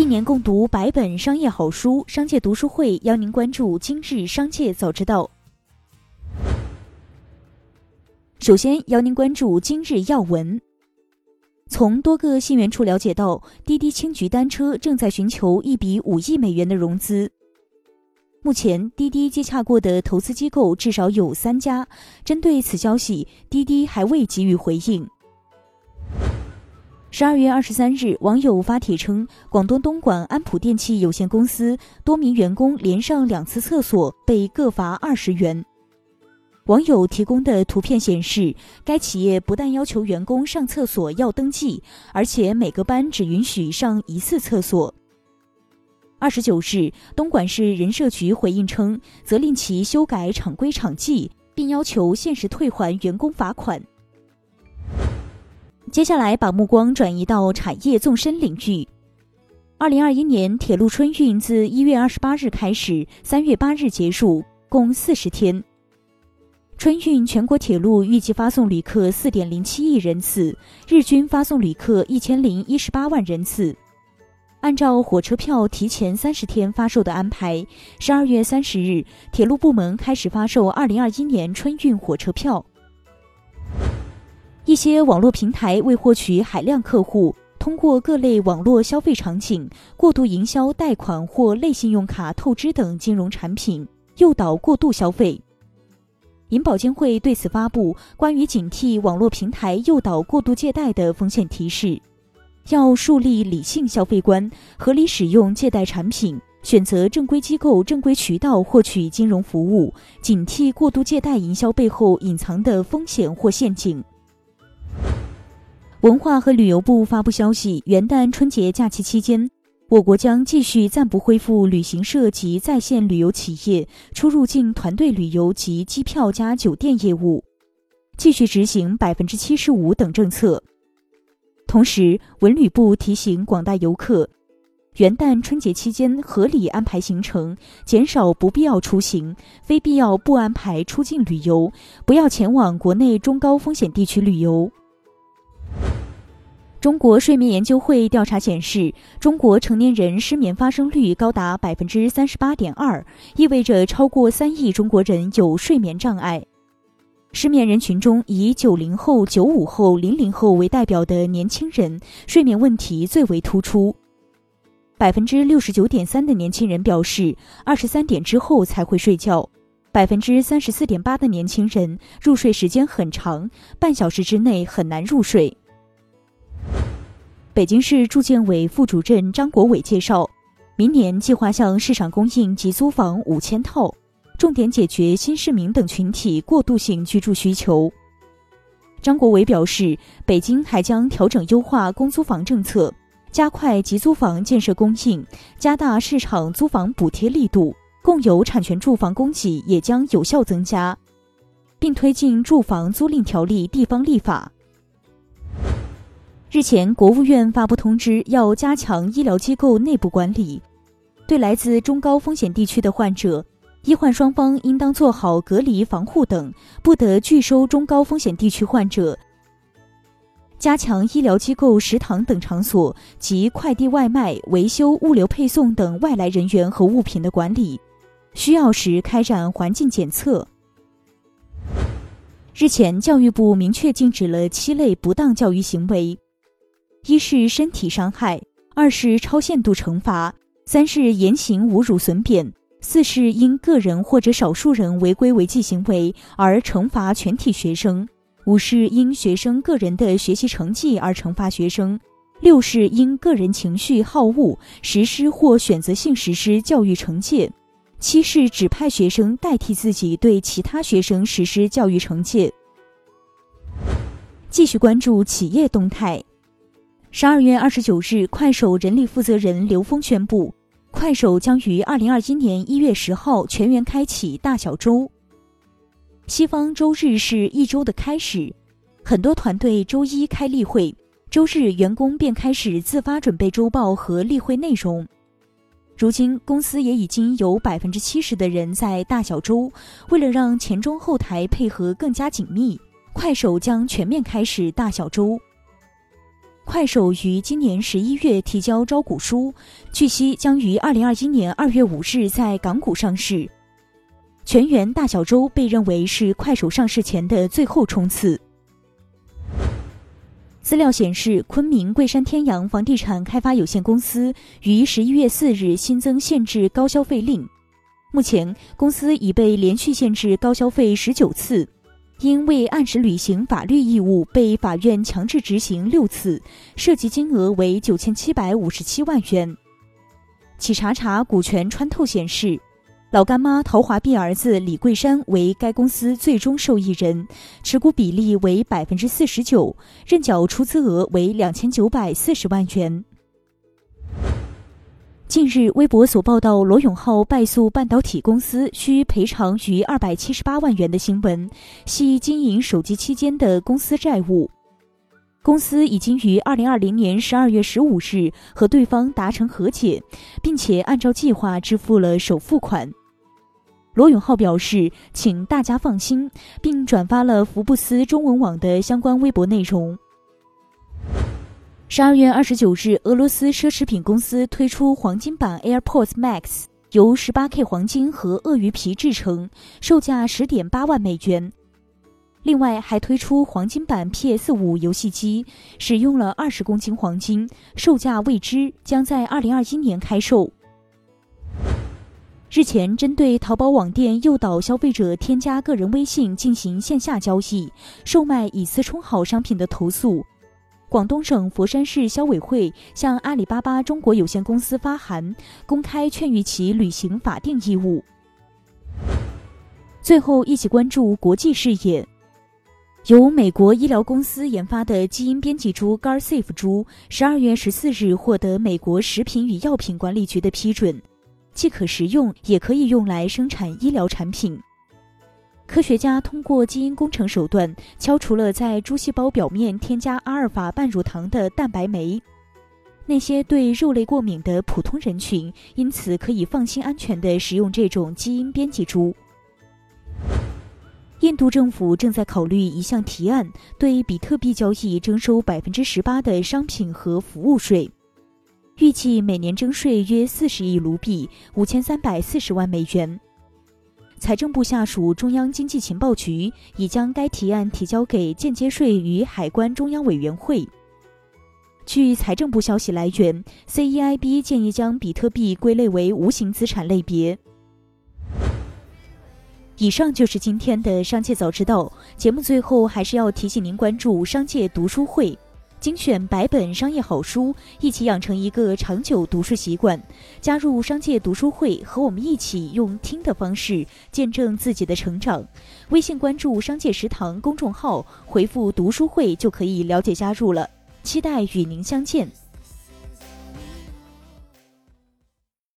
一年共读百本商业好书，商界读书会邀您关注今日商界早知道。首先邀您关注今日要闻。从多个信源处了解到，滴滴青桔单车正在寻求一笔五亿美元的融资。目前，滴滴接洽过的投资机构至少有三家。针对此消息，滴滴还未给予回应。十二月二十三日，网友发帖称，广东东莞安普电器有限公司多名员工连上两次厕所，被各罚二十元。网友提供的图片显示，该企业不但要求员工上厕所要登记，而且每个班只允许上一次厕所。二十九日，东莞市人社局回应称，责令其修改厂规厂纪，并要求限时退还员工罚款。接下来，把目光转移到产业纵深领域。二零二一年铁路春运自一月二十八日开始，三月八日结束，共四十天。春运全国铁路预计发送旅客四点零七亿人次，日均发送旅客一千零一十八万人次。按照火车票提前三十天发售的安排，十二月三十日，铁路部门开始发售二零二一年春运火车票。一些网络平台为获取海量客户，通过各类网络消费场景过度营销贷款或类信用卡透支等金融产品，诱导过度消费。银保监会对此发布关于警惕网络平台诱导过度借贷的风险提示，要树立理性消费观，合理使用借贷产品，选择正规机构、正规渠道获取金融服务，警惕过度借贷营销背后隐藏的风险或陷阱。文化和旅游部发布消息，元旦春节假期期间，我国将继续暂不恢复旅行社及在线旅游企业出入境团队旅游及机票加酒店业务，继续执行百分之七十五等政策。同时，文旅部提醒广大游客，元旦春节期间合理安排行程，减少不必要出行，非必要不安排出境旅游，不要前往国内中高风险地区旅游。中国睡眠研究会调查显示，中国成年人失眠发生率高达百分之三十八点二，意味着超过三亿中国人有睡眠障碍。失眠人群中，以九零后、九五后、零零后为代表的年轻人睡眠问题最为突出。百分之六十九点三的年轻人表示，二十三点之后才会睡觉；百分之三十四点八的年轻人入睡时间很长，半小时之内很难入睡。北京市住建委副主任张国伟介绍，明年计划向市场供应集租房五千套，重点解决新市民等群体过渡性居住需求。张国伟表示，北京还将调整优化公租房政策，加快集租房建设供应，加大市场租房补贴力度，共有产权住房供给也将有效增加，并推进住房租赁条例地方立法。日前，国务院发布通知，要加强医疗机构内部管理。对来自中高风险地区的患者，医患双方应当做好隔离防护等，不得拒收中高风险地区患者。加强医疗机构食堂等场所及快递外卖、维修、物流配送等外来人员和物品的管理，需要时开展环境检测。日前，教育部明确禁止了七类不当教育行为。一是身体伤害，二是超限度惩罚，三是言行侮辱损贬，四是因个人或者少数人违规违纪行为而惩罚全体学生，五是因学生个人的学习成绩而惩罚学生，六是因个人情绪好恶实施或选择性实施教育惩戒，七是指派学生代替自己对其他学生实施教育惩戒。继续关注企业动态。十二月二十九日，快手人力负责人刘峰宣布，快手将于二零二一年一月十号全员开启大小周。西方周日是一周的开始，很多团队周一开例会，周日员工便开始自发准备周报和例会内容。如今，公司也已经有百分之七十的人在大小周。为了让前中后台配合更加紧密，快手将全面开始大小周。快手于今年十一月提交招股书，据悉将于二零二一年二月五日在港股上市。全员大小周被认为是快手上市前的最后冲刺。资料显示，昆明桂山天阳房地产开发有限公司于十一月四日新增限制高消费令，目前公司已被连续限制高消费十九次。因未按时履行法律义务，被法院强制执行六次，涉及金额为九千七百五十七万元。企查查股权穿透显示，老干妈陶华碧儿子李桂山为该公司最终受益人，持股比例为百分之四十九，认缴出资额为两千九百四十万元。近日，微博所报道罗永浩败诉半导体公司需赔偿逾二百七十八万元的新闻，系经营手机期间的公司债务。公司已经于二零二零年十二月十五日和对方达成和解，并且按照计划支付了首付款。罗永浩表示，请大家放心，并转发了福布斯中文网的相关微博内容。十二月二十九日，俄罗斯奢侈品公司推出黄金版 AirPods Max，由十八 K 黄金和鳄鱼皮制成，售价十点八万美元。另外，还推出黄金版 PS 五游戏机，使用了二十公斤黄金，售价未知，将在二零二一年开售。日前，针对淘宝网店诱导消费者添加个人微信进行线下交易、售卖以次充好商品的投诉。广东省佛山市消委会向阿里巴巴中国有限公司发函，公开劝喻其履行法定义务。最后，一起关注国际视野。由美国医疗公司研发的基因编辑猪 Garsafe 猪，十二月十四日获得美国食品与药品管理局的批准，既可食用，也可以用来生产医疗产品。科学家通过基因工程手段敲除了在猪细胞表面添加阿尔法半乳糖的蛋白酶，那些对肉类过敏的普通人群因此可以放心安全地食用这种基因编辑猪。印度政府正在考虑一项提案，对比特币交易征收百分之十八的商品和服务税，预计每年征税约四十亿卢比，五千三百四十万美元。财政部下属中央经济情报局已将该提案提交给间接税与海关中央委员会。据财政部消息来源，CEIB 建议将比特币归类为无形资产类别。以上就是今天的商界早知道节目，最后还是要提醒您关注商界读书会。精选百本商业好书，一起养成一个长久读书习惯。加入商界读书会，和我们一起用听的方式见证自己的成长。微信关注“商界食堂”公众号，回复“读书会”就可以了解加入了。期待与您相见。